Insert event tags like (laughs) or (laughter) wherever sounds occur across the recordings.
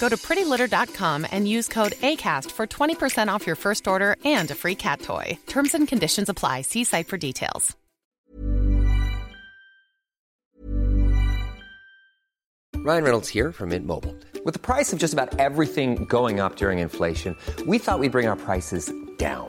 Go to prettylitter.com and use code ACAST for 20% off your first order and a free cat toy. Terms and conditions apply. See site for details. Ryan Reynolds here from Mint Mobile. With the price of just about everything going up during inflation, we thought we'd bring our prices down.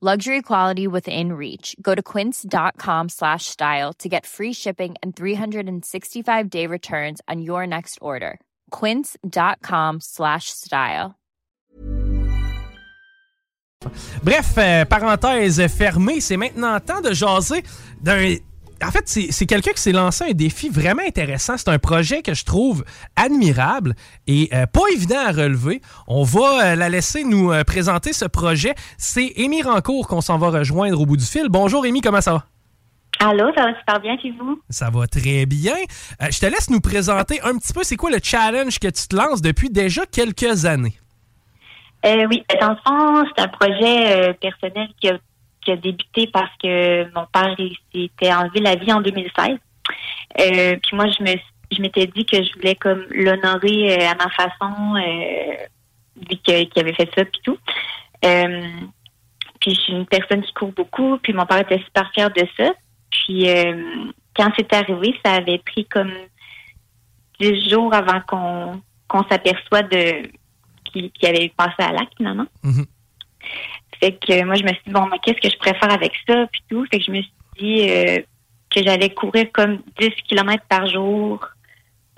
Luxury quality within reach. Go to quince.com slash style to get free shipping and 365 day returns on your next order. Quince.com slash style. Bref, euh, parenthèse fermée, c'est maintenant temps de jaser d'un. En fait, c'est quelqu'un qui s'est lancé un défi vraiment intéressant. C'est un projet que je trouve admirable et euh, pas évident à relever. On va euh, la laisser nous euh, présenter ce projet. C'est Amy Rancourt qu'on s'en va rejoindre au bout du fil. Bonjour Amy, comment ça va? Allô, ça va super bien chez vous? Ça va très bien. Je te laisse nous présenter un petit peu c'est quoi le challenge que tu te lances depuis déjà quelques années? Oui, dans le fond, c'est un projet personnel qui a, qui a débuté parce que mon père s'était enlevé la vie en 2016. Euh, puis moi, je me je m'étais dit que je voulais comme l'honorer euh, à ma façon, euh, vu qu'il avait fait ça puis tout. Puis je suis une personne qui court beaucoup, puis mon père était super fier de ça. Puis quand c'est arrivé, ça avait pris comme dix jours avant qu'on qu'on s'aperçoit de qu'il qu'il avait passé à l'acte finalement. Mhm. Fait que euh, moi je me suis dit bon mais qu'est-ce que je préfère avec ça puis tout? Fait que je me suis dit euh, que j'allais courir comme 10 kilomètres par jour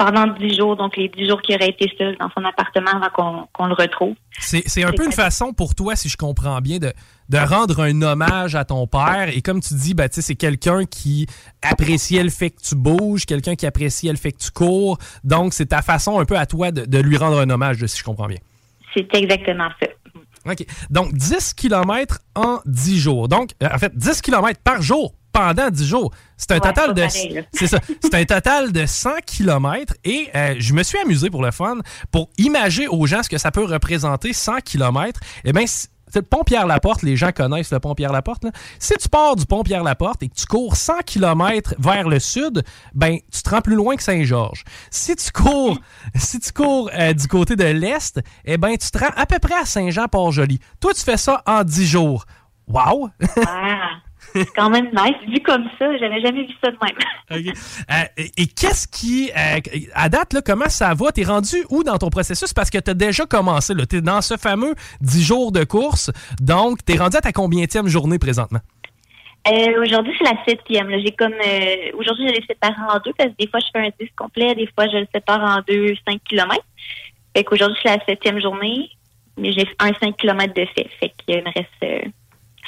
pendant 10 jours, donc les 10 jours qu'il aurait été seul dans son appartement avant qu'on le retrouve. C'est un peu une façon pour toi, si je comprends bien, de, de rendre un hommage à ton père. Et comme tu dis, bah, sais, c'est quelqu'un qui appréciait le fait que tu bouges, quelqu'un qui appréciait le fait que tu cours. Donc, c'est ta façon un peu à toi de, de lui rendre un hommage, si je comprends bien. C'est exactement ça. OK. Donc, 10 km en 10 jours. Donc, euh, en fait, 10 km par jour pendant 10 jours. C'est un Ouais, total de pareil, là. c'est ça, c'est un total de 100 km et euh, je me suis amusé pour le fun pour imager aux gens ce que ça peut représenter 100 km. Eh bien, le pont Pierre-Laporte, les gens connaissent le pont Pierre-Laporte. Si tu pars du pont Pierre-Laporte et que tu cours 100 km vers le sud, ben tu te rends plus loin que Saint-Georges. Si tu cours, (laughs) si cours euh, du côté de l'est, eh ben tu te rends à peu près à Saint-Jean-Port-Joli. Toi, tu fais ça en 10 jours. Wow! (laughs) Ah, c'est quand même nice. Vu comme ça, j'avais jamais vu ça de même. (laughs) Euh, et et qu'est-ce qui, euh, à date, là, comment ça va? T'es rendu où dans ton processus? Parce que t'as déjà commencé, là. T'es dans ce fameux 10 jours de course. Donc, t'es rendu à ta combienième journée présentement? Euh, aujourd'hui, c'est la septième. J'ai comme aujourd'hui, je les sépare en deux parce que des fois, je fais un 10 complet, des fois, je le sépare en deux 5 kilomètres. Fait qu'aujourd'hui, c'est la septième journée, mais j'ai un 5 kilomètres de fait. Fait qu'il me reste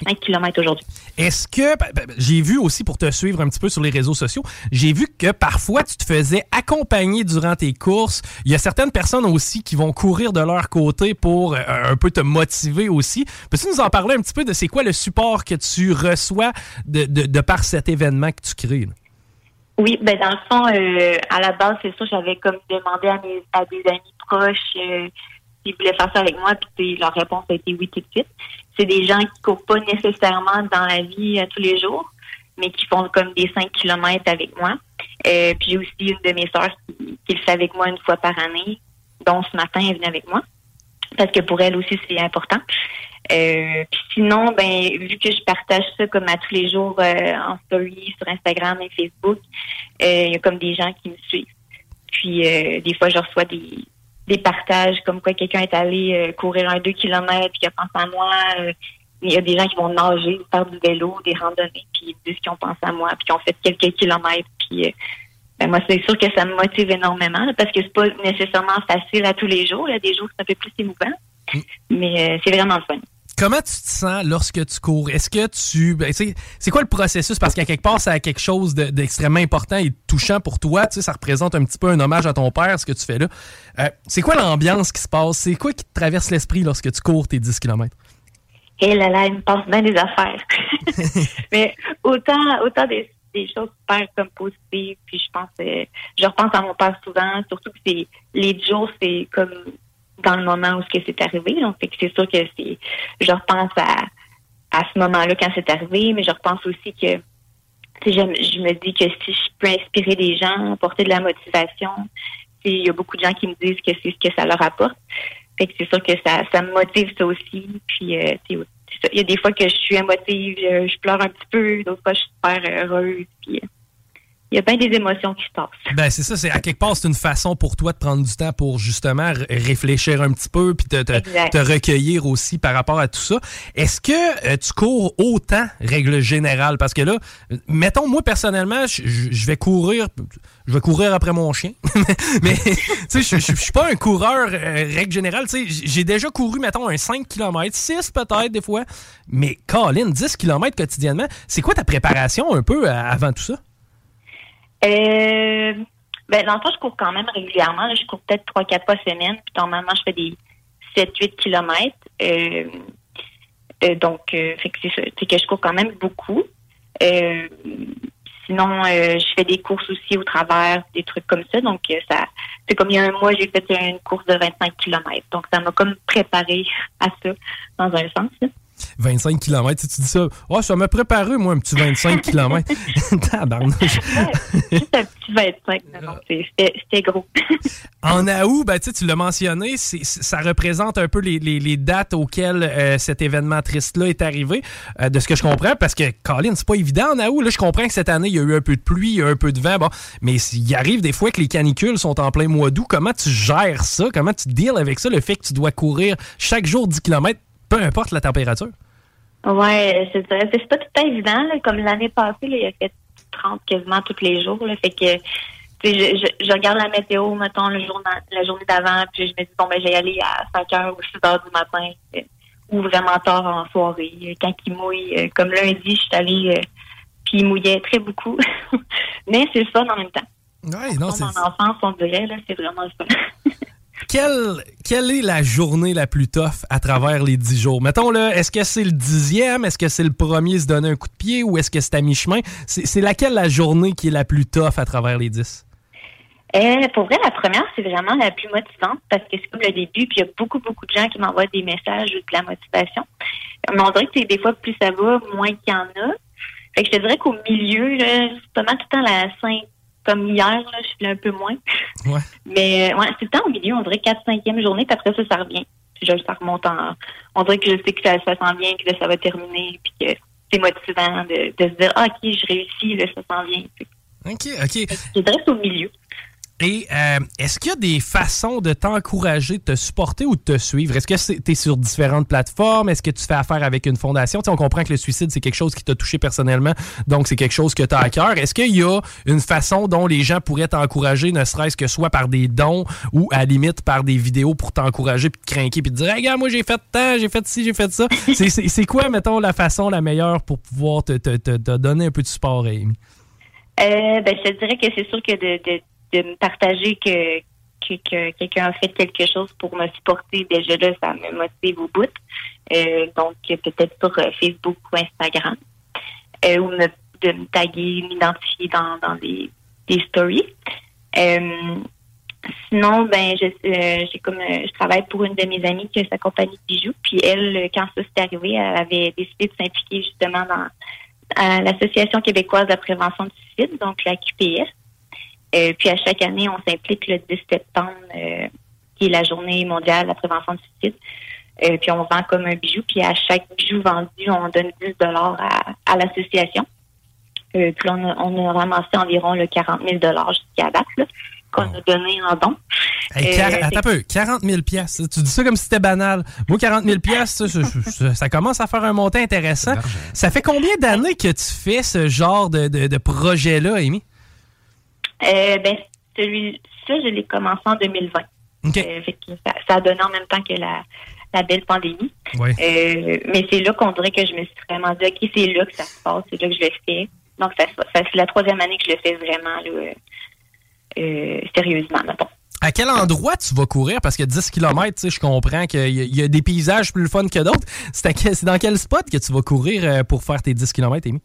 5 km aujourd'hui. Est-ce que, ben, ben, j'ai vu aussi pour te suivre un petit peu sur les réseaux sociaux, j'ai vu que parfois tu te faisais accompagner durant tes courses. Il y a certaines personnes aussi qui vont courir de leur côté pour euh, un peu te motiver aussi. Peux-tu nous en parler un petit peu de c'est quoi le support que tu reçois de, de, par cet événement que tu crées? Oui, ben dans le fond, euh, à la base, c'est ça, j'avais comme demandé à, mes, à des amis proches euh, s'ils voulaient faire ça avec moi, puis leur réponse a été oui tout de suite. C'est des gens qui courent pas nécessairement dans la vie euh, tous les jours, mais qui font comme des 5 kilomètres avec moi. Euh, puis j'ai aussi une de mes sœurs qui, le fait avec moi une fois par année, dont ce matin elle venue avec moi, parce que pour elle aussi c'est important. Euh, puis sinon, ben vu que je partage ça comme à tous les jours euh, en story sur Instagram et Facebook, il y a comme des gens qui me suivent. Puis des fois je reçois des, des partages comme quoi quelqu'un est allé euh, courir un deux kilomètres puis qu'il a pensé à moi. Euh, il y a des gens qui vont nager, faire du vélo, des randonnées, puis ils disent qu'ils ont pensé à moi, puis qu'ils ont fait quelques kilomètres. Puis euh, ben moi, c'est sûr que ça me motive énormément parce que c'est pas nécessairement facile à tous les jours. Il y a des jours c'est un peu plus émouvant, mm. mais c'est vraiment le fun. Comment tu te sens lorsque tu cours? Est-ce que tu. Ben, c'est quoi le processus? Parce qu'à quelque part, c'est quelque chose d'extrêmement important et touchant pour toi. Tu sais, ça représente un petit peu un hommage à ton père, ce que tu fais là. Euh, c'est quoi l'ambiance qui se passe? C'est quoi qui te traverse l'esprit lorsque tu cours tes 10 km? Eh là là, il me passe bien des affaires. (laughs) Mais autant, autant des, choses super comme positives, puis je pense, euh, je repense à mon père souvent, surtout que c'est les jours, c'est comme dans le moment où c'est arrivé. Donc, c'est sûr que c'est, je repense à, à ce moment-là quand c'est arrivé, mais je repense aussi que, je, je me dis que si je peux inspirer des gens, apporter de la motivation, il y a beaucoup de gens qui me disent que c'est ce que ça leur apporte. Fait que c'est sûr que ça, ça me motive ça aussi. Puis, euh, il y a des fois que je suis émotive, je, pleure un petit peu, d'autres fois je suis super heureuse. Euh, il y a bien des émotions qui se passent. Ben c'est ça, c'est à quelque part c'est une façon pour toi de prendre du temps pour justement réfléchir un petit peu puis te, te, recueillir aussi par rapport à tout ça. Est-ce que euh, tu cours autant règle générale? Parce que là, mettons moi personnellement, je vais courir je vais courir après mon chien. (laughs) mais tu sais, je suis pas un coureur euh, règle générale. Tu sais, j'ai déjà couru, mettons, un 5 km, 6 peut-être des fois. Mais Colin, 10 km quotidiennement, c'est quoi ta préparation un peu euh, avant tout ça? Euh, ben, dans le fond, je cours quand même régulièrement. Je cours peut-être 3-4 fois semaine. Puis normalement, je fais des 7-8 km. Euh, euh, donc, euh, c'est que je cours quand même beaucoup. Sinon, je fais des courses aussi au travers, des trucs comme ça. Donc, ça, c'est comme il y a un mois, j'ai fait une course de 25 km. Donc, ça m'a comme préparé à ça, dans un sens. 25 km. Tu, dis ça, oh, ça m'a préparé, moi, un petit 25 km. (laughs) (laughs) Tabarnouche. Juste un petit 25, non, c'était gros. (laughs) en août, ben, tu l'as mentionné, ça représente un peu les, les, dates auxquelles euh, cet événement triste-là est arrivé, euh, de ce que je comprends, parce que, Colin, c'est pas évident en août. Là, je comprends que cette année, il y a eu un peu de pluie, il y a eu un peu de vent, bon, mais il arrive des fois que les canicules sont en plein mois d'août. Comment tu gères ça? Comment tu deals avec ça, le fait que tu dois courir chaque jour 10 km? Peu importe la température. Ouais, c'est c'est pas tout à évident. Comme l'année passée, il a fait 30 quasiment tous les jours. Là, fait que je, je, je, regarde la météo, mettons, le jour, la journée d'avant, puis je me dis, bon, ben, j'ai aller à 5 h ou 6 h du matin, euh, ou vraiment tard en soirée, quand il mouille. Euh, comme lundi, je suis allée, euh, puis il mouillait très beaucoup. (laughs) Mais c'est le fun en même temps. Ouais, non, c'est... Mon enfance, on dirait, là, c'est vraiment le fun. (laughs) quelle, est la journée la plus tough à travers les dix jours? Mettons, là, est-ce que c'est le dixième? Est-ce que c'est le premier se donner un coup de pied? Ou est-ce que c'est à mi-chemin? C'est laquelle la journée qui est la plus tough à travers les dix? Euh, pour vrai, la première, c'est vraiment la plus motivante parce que c'est comme le début, puis il y a beaucoup, beaucoup de gens qui m'envoient des messages ou de la motivation. On dirait que des fois, plus ça va, moins qu'il y en a. Fait que je te dirais qu'au milieu, c'est pas mal tout le temps la 5, comme hier, là, je suis un peu moins. Ouais. Mais ouais, c'est le temps au milieu, on dirait 4-5e journée, puis après ça, ça revient. Puis je, ça remonte en. On dirait que je sais que ça, ça s'en vient, que là, ça va terminer, puis que c'est motivant de, de se dire ah, OK, je réussis, là, ça s'en vient. OK, OK. Je dirais au milieu. Et euh, est-ce qu'il y a des façons de t'encourager, de te supporter ou de te suivre? Est-ce que tu es sur différentes plateformes? Est-ce que tu fais affaire avec une fondation? on comprend que le suicide, c'est quelque chose qui t'a touché personnellement, donc c'est quelque chose que tu as à cœur. Est-ce qu'il y a une façon dont les gens pourraient t'encourager, ne serait-ce que soit par des dons ou à limite par des vidéos pour t'encourager, puis te craquer, puis te dire, regarde, moi j'ai fait tant, j'ai fait ci, j'ai fait ça. c'est quoi, mettons, la façon la meilleure pour pouvoir te, donner un peu de support, Amy? Euh, ben, je te dirais que c'est sûr que de me partager que, que, quelqu'un a fait quelque chose pour me supporter, déjà là, ça me motive au bout. Euh, donc, peut-être sur euh, Facebook ou Instagram. Euh, ou de me taguer, m'identifier dans, des stories. sinon, ben, je, j'ai comme, je travaille pour une de mes amies qui a sa compagnie de bijoux. Puis elle, quand ça s'est arrivé, elle avait décidé de s'impliquer justement dans l'Association québécoise de la prévention du suicide, donc la QPS. Euh, puis à chaque année, on s'implique le 10 septembre, euh, qui est la journée mondiale de la prévention du suicide. Euh, puis on vend comme un bijou. Puis à chaque bijou vendu, on donne 10 dollars à, l'association. puis on a, on a ramassé environ le 40 000 dollars jusqu'à date qu'on a donné en don. attends un peu, 40 000 pièces. Tu dis ça comme si c'était banal. Moi, 40 000 pièces, ça, commence à faire un montant intéressant. Ça fait combien d'années que tu fais ce genre de, de projet-là, Amy? Euh, ben, celui, ça, je l'ai commencé en 2020. Euh, ça, a donné en même temps que la, la belle pandémie. Euh, mais c'est là qu'on dirait que je me suis vraiment dit, OK, c'est là que ça se passe, c'est là que je le fais. Donc, ça, c'est la troisième année que je le fais vraiment là, euh, sérieusement, mettons. À quel endroit tu vas courir? Parce que 10 km, je comprends qu'il y, a des paysages plus fun que d'autres. C'est dans quel spot que tu vas courir pour faire tes 10 km, Amy?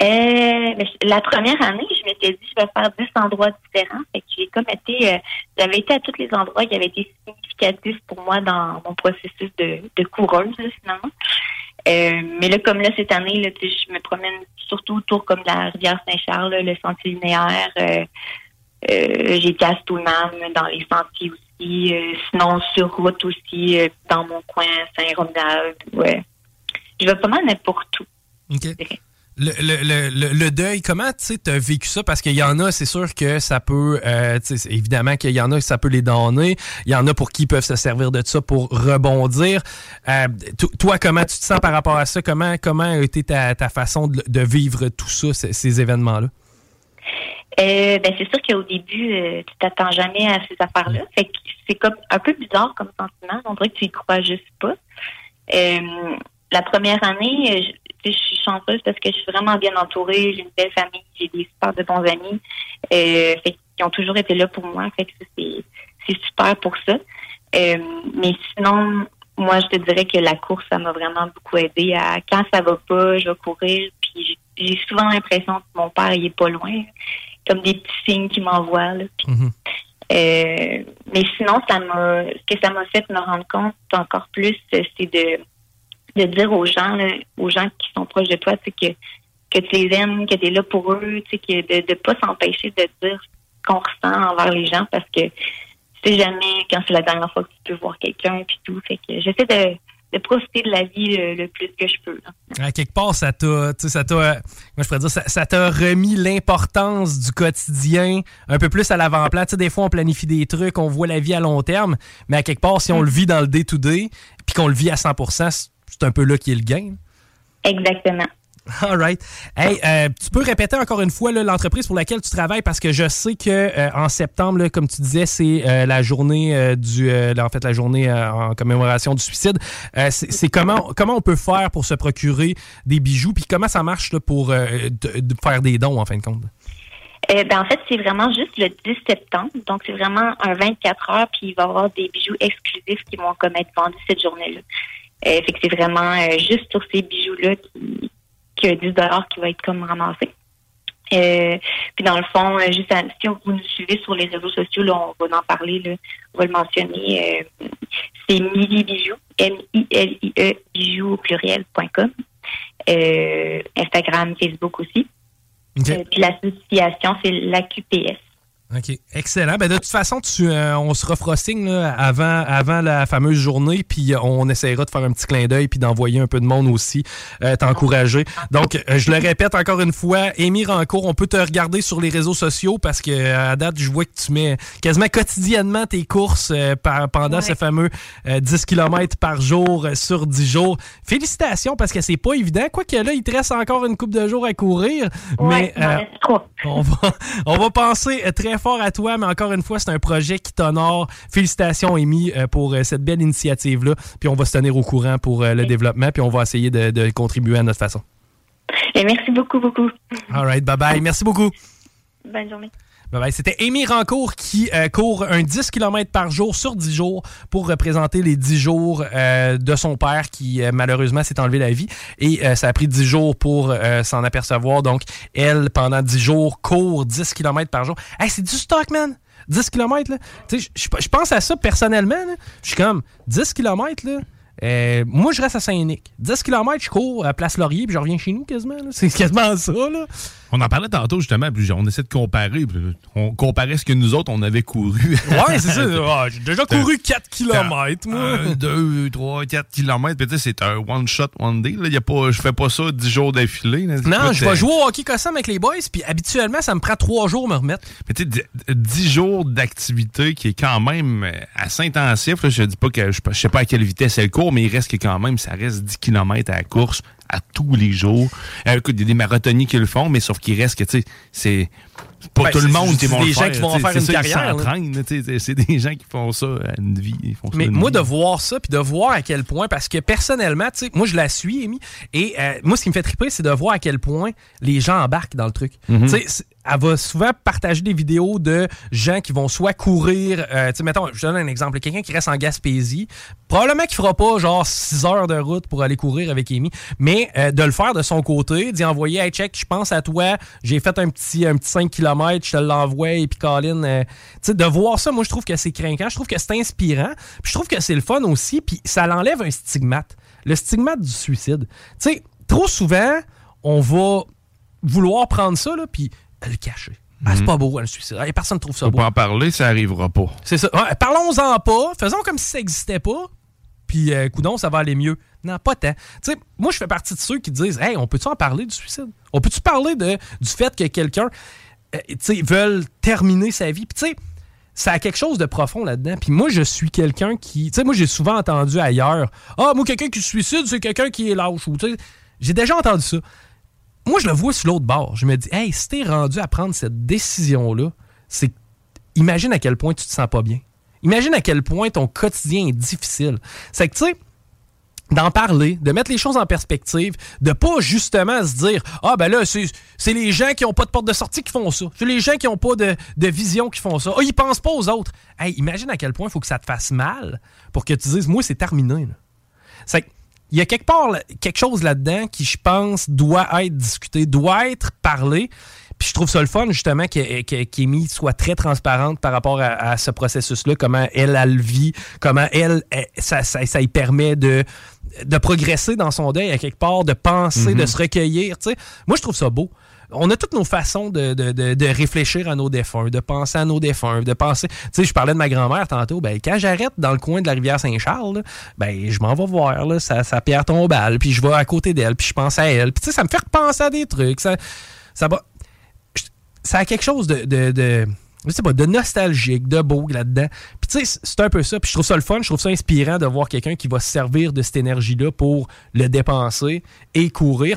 Euh, la première année, je m'étais dit je vais faire 10 endroits différents. Fait que j'ai comme été euh, j'avais été à tous les endroits qui avaient été significatifs pour moi dans mon processus de, de coureuse, finalement. Euh, mais là, comme là, cette année, là, je me promène surtout autour comme de la rivière Saint-Charles, le sentier linéaire. Euh, euh, j'ai été à dans les sentiers aussi. sinon, sur route aussi, dans mon coin, Saint-Ronald. Ouais. Je vais pas mal n'importe où. Le, le, le, deuil, comment tu as vécu ça? Parce qu'il y en a, c'est sûr que ça peut, euh, évidemment qu'il y en a, ça peut les donner. Il y en a pour qui peuvent se servir de ça pour rebondir. Euh, toi, comment tu te sens par rapport à ça? Comment, comment a été ta, ta façon de, vivre tout ça, ces, événements-là? Euh, ben, c'est sûr qu'au début, euh, tu t'attends jamais à ces affaires-là. Fait que c'est comme un peu bizarre comme sentiment. On dirait que tu y crois juste pas. la première année, je suis chanceuse parce que je suis vraiment bien entourée. J'ai une belle famille, j'ai des super de bons amis. Euh, fait qui ont toujours été là pour moi. Fait que c'est, c'est super pour ça. Euh, mais sinon, moi, je te dirais que la course, ça m'a vraiment beaucoup aidé à quand ça va pas, je vais courir. Puis j'ai souvent l'impression que mon père, il est pas loin. Comme des petits signes qu'il m'envoie. Là. Mm-hmm. euh, mais sinon, ça m'a ce que ça m'a fait me rendre compte encore plus, c'est de de dire aux gens, aux gens qui sont proches de toi, que, que tu les aimes, que tu es là pour eux, que de ne pas s'empêcher de dire ce qu'on ressent envers les gens parce que tu sais jamais quand c'est la dernière fois que tu peux voir quelqu'un puis tout. Fait que j'essaie de, de profiter de la vie le, plus que je peux. À quelque part, ça t'a, ça t'a, moi je pourrais dire, ça, t'a remis l'importance du quotidien un peu plus à l'avant-plan. Tu sais, des fois, on planifie des trucs, on voit la vie à long terme, mais à quelque part, si on mm. le vit dans le day-to-day, puis qu'on le vit à 100 c'est un peu là qui est le gain. Exactement. All right. Hey, euh, tu peux répéter encore une fois l'entreprise pour laquelle tu travailles parce que je sais que euh, en septembre, comme tu disais, c'est euh, la journée du, en fait, la journée en commémoration du suicide. c'est comment comment on peut faire pour se procurer des bijoux? Puis comment ça marche pour faire des dons en fin de compte? Ben, en fait, c'est vraiment juste le 10 septembre. Donc, c'est vraiment un 24 heures, puis il va y avoir des bijoux exclusifs qui vont comme être vendus cette journée-là. Euh, fait que c'est vraiment euh, juste sur ces bijoux-là qui, qui a 10 qui va être comme ramassé. Euh, puis dans le fond, juste si vous nous suivez sur les réseaux sociaux, là, on va en parler, là, on va le mentionner. c'est Mili Bijoux, M-I-L-I-E bijoux au pluriel.com. Instagram, Facebook aussi. puis l'association, c'est la QPS. OK. Excellent. Ben, de toute façon, tu, euh, on se refera signe là, avant, avant la fameuse journée, puis euh, on essaiera de faire un petit clin d'œil, puis d'envoyer un peu de monde aussi, euh, t'encourager. Donc, euh, je le répète encore une fois, Amy Rancourt, on peut te regarder sur les réseaux sociaux parce que à date, je vois que tu mets quasiment quotidiennement tes courses euh, par- pendant Ouais. ce fameux euh, 10 km par jour euh, sur 10 jours. Félicitations parce que c'est pas évident. Quoique là, il te reste encore une coupe de jours à courir. Ouais, mais euh, on va, on va penser euh, très fort à toi, mais encore une fois, c'est un projet qui t'honore. Félicitations, Amy, euh, pour euh, cette belle initiative-là. Puis on va se tenir au courant pour euh, le développement, puis on va essayer de, de contribuer à notre façon. Et merci beaucoup, beaucoup. All right, bye-bye. Merci beaucoup. Bonne journée. C'était Amy Rancourt qui euh, court un 10 km par jour sur 10 jours pour représenter les 10 jours euh, de son père qui euh, malheureusement s'est enlevé la vie. Et ça a pris 10 jours pour s'en apercevoir. Donc, elle, pendant 10 jours, court 10 km par jour. Hey, c'est du stock, man! 10 km, là. Je- pense à ça personnellement. Je suis comme, 10 km, là. moi, je reste à Saint-Nic. 10 km, je cours à Place Laurier, puis je reviens chez nous quasiment. C'est quasiment ça, là. On en parlait tantôt, justement, puis on essaie de comparer. On comparait ce que nous autres, on avait couru. Ouais, c'est ça. (laughs) Ah, J'ai déjà couru 4 km, moi. 1, 2, 3, 4 km. Puis tu sais, c'est un one shot, one day. Là. Y a pas, je fais pas ça 10 jours d'affilée. Non, je vais jouer au hockey cossam avec les boys, puis habituellement, ça me prend trois jours à me remettre. Mais tu sais, 10 jours d'activité qui est quand même euh, assez intensif. Là. Je dis pas que je, je sais pas à quelle vitesse elle court, mais il reste que quand même, ça reste 10 km à la course à tous les jours. Euh, écoute, il y a des marathoniens qui le font, mais sauf qu'il reste que, tu sais, c'est pas Ben, tout le monde qui vont des gens faire. qui vont en faire une ça, carrière, C'est des gens qui font ça à une vie. Ils font ça Mais une moi, vie. de voir ça, puis de voir à quel point, parce que personnellement, tu sais, moi, je la suis, Amy, et euh, moi, ce qui me fait triper, c'est de voir à quel point les gens embarquent dans le truc. Mhm. Tu sais, elle va souvent partager des vidéos de gens qui vont soit courir, euh, tu sais, mettons, je donne un exemple, quelqu'un qui reste en Gaspésie, probablement qu'il fera pas genre 6 heures de route pour aller courir avec Amy, mais euh, de le faire de son côté, d'y envoyer, hey, check, je pense à toi, j'ai fait un petit, un petit 5 km, je te l'envoie, et puis Colin, euh, tu sais, de voir ça, moi, je trouve que c'est craquant, je trouve que c'est inspirant, puis je trouve que c'est le fun aussi, puis ça l'enlève un stigmate, le stigmate du suicide. Tu sais, trop souvent, on va vouloir prendre ça, là, puis le cacher. Ah, c'est pas beau, hein, le suicide. Personne ne trouve ça Faut beau. pas en parler, ça arrivera pas. C'est ça. Ouais, Parlons-en pas. Faisons comme si ça n'existait pas. Puis, euh, coudon, ça va aller mieux. Non, pas tant. Tu sais, moi, je fais partie de ceux qui disent Hey, on peut-tu en parler du suicide? On peut-tu parler de, du fait que quelqu'un, euh, tu sais, veut terminer sa vie? Puis, tu sais, ça a quelque chose de profond là-dedans. Puis moi, je suis quelqu'un qui. Tu sais, moi, j'ai souvent entendu ailleurs Ah, moi, quelqu'un qui se suicide, c'est quelqu'un qui est lâche. Ou, tu sais, j'ai déjà entendu ça. Moi, je le vois sur l'autre bord. Je me dis Hey, si t'es rendu à prendre cette décision-là, c'est. Imagine à quel point tu te sens pas bien. Imagine à quel point ton quotidien est difficile. C'est que, tu sais, d'en parler, de mettre les choses en perspective, de pas justement se dire Ah, ben là, c'est les gens qui ont pas de porte de sortie qui font ça. C'est les gens qui ont pas de, de vision qui font ça. Ah, ils pensent pas aux autres. Hey, imagine à quel point il faut que ça te fasse mal pour que tu dises Moi, c'est terminé. C'est il y a quelque part quelque chose là-dedans qui, je pense, doit être discuté, doit être parlé. Puis je trouve ça le fun, justement, qu'Amy soit très transparente par rapport à, à ce processus-là, comment elle, elle le vit, comment elle, elle- ça, ça, ça y permet de, de progresser dans son deuil, à quelque part, de penser, de se recueillir. tu sais. Moi, je trouve ça beau. On a toutes nos façons de, de- de- de réfléchir à nos défunts, de penser à nos défunts, de penser. Tu sais, je parlais de ma grand-mère tantôt. Ben, quand j'arrête dans le coin de la rivière Saint-Charles, ben, je m'en vais voir là, sa, sa pierre tombale, puis je vais à côté d'elle, puis je pense à elle. Puis tu sais, ça me fait repenser à des trucs. Ça, ça va. Ça a quelque chose de. de, de je sais pas, de nostalgique, de beau là-dedans. Puis tu sais, c'est un peu ça. Puis je trouve ça le fun, je trouve ça inspirant de voir quelqu'un qui va se servir de cette énergie-là pour le dépenser et courir.